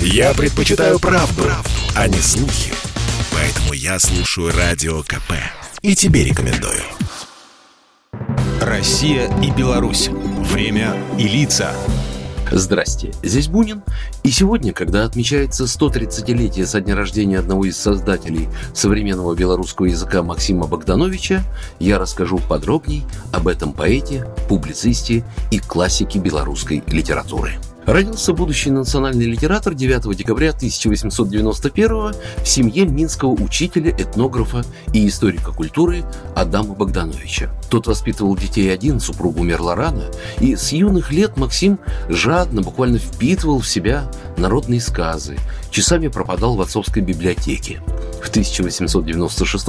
Я предпочитаю правду, правду, а не слухи. Поэтому я слушаю Радио КП. И тебе рекомендую. Россия и Беларусь. Время и лица. Здрасте, здесь Бунин. И сегодня, когда отмечается 130-летие со дня рождения одного из создателей современного белорусского языка Максима Богдановича, я расскажу подробней об этом поэте, публицисте и классике белорусской литературы. Родился будущий национальный литератор 9 декабря 1891 в семье минского учителя, этнографа и историка культуры Адама Богдановича. Тот воспитывал детей один, супруга умерла рано, и с юных лет Максим жадно, буквально впитывал в себя народные сказы, часами пропадал в отцовской библиотеке. В 1896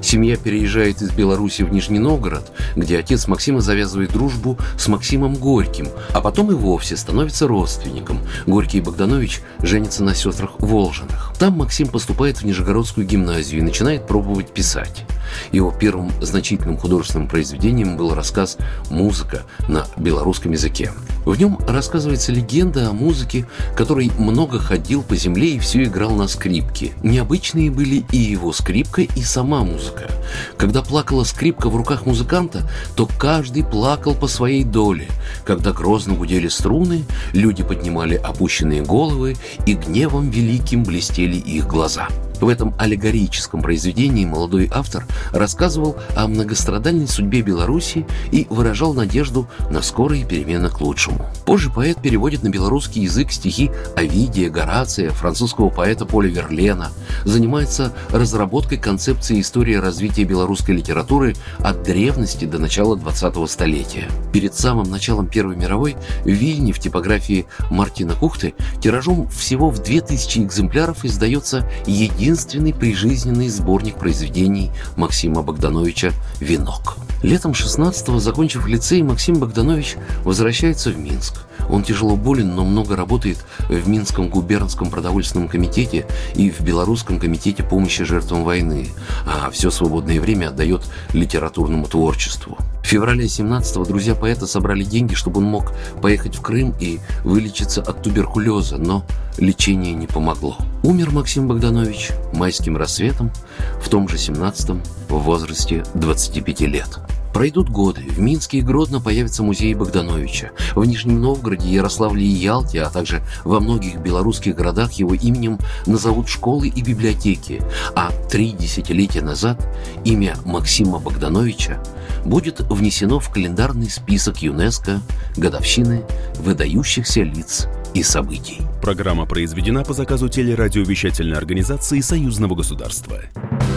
семья переезжает из Беларуси в Нижний Новгород, где отец Максима завязывает дружбу с Максимом Горьким, а потом и вовсе становится родственником. Горький и Богданович женятся на сестрах Волжиных. Там Максим поступает в Нижегородскую гимназию и начинает пробовать писать. Его первым значительным художественным произведением был рассказ «Музыка» на белорусском языке. В нем рассказывается легенда о музыке, который много ходил по земле и все играл на скрипке. Необычные были и его скрипка, и сама музыка. Когда плакала скрипка в руках музыканта, то каждый плакал по своей доле. Когда грозно гудели струны, люди поднимали опущенные головы, и гневом великим блестели их глаза. В этом аллегорическом произведении молодой автор рассказывал о многострадальной судьбе Беларуси и выражал надежду на скорые перемены к лучшему. Позже поэт переводит на белорусский язык стихи Овидия, Горация, французского поэта Поля Верлена, занимается разработкой концепции истории развития белорусской литературы от древности до начала 20-го столетия. Перед самым началом Первой мировой в Вильне в типографии Мартина Кухты тиражом всего в 2000 экземпляров издается единственный единственный прижизненный сборник произведений Максима Богдановича «Венок». Летом 16-го, закончив лицей, Максим Богданович возвращается в Минск. Он тяжело болен, но много работает в Минском губернском продовольственном комитете и в Белорусском комитете помощи жертвам войны, а все свободное время отдает литературному творчеству. В феврале 17-го друзья поэта собрали деньги, чтобы он мог поехать в Крым и вылечиться от туберкулеза, но лечение не помогло. Умер Максим Богданович майским рассветом в том же 17-м в возрасте 25 лет. Пройдут годы, в Минске и Гродно появится музей Богдановича. В Нижнем Новгороде, Ярославле и Ялте, а также во многих белорусских городах его именем назовут школы и библиотеки. А три десятилетия назад имя Максима Богдановича будет внесено в календарный список ЮНЕСКО годовщины выдающихся лиц и событий. Программа произведена по заказу телерадиовещательной организации Союзного государства.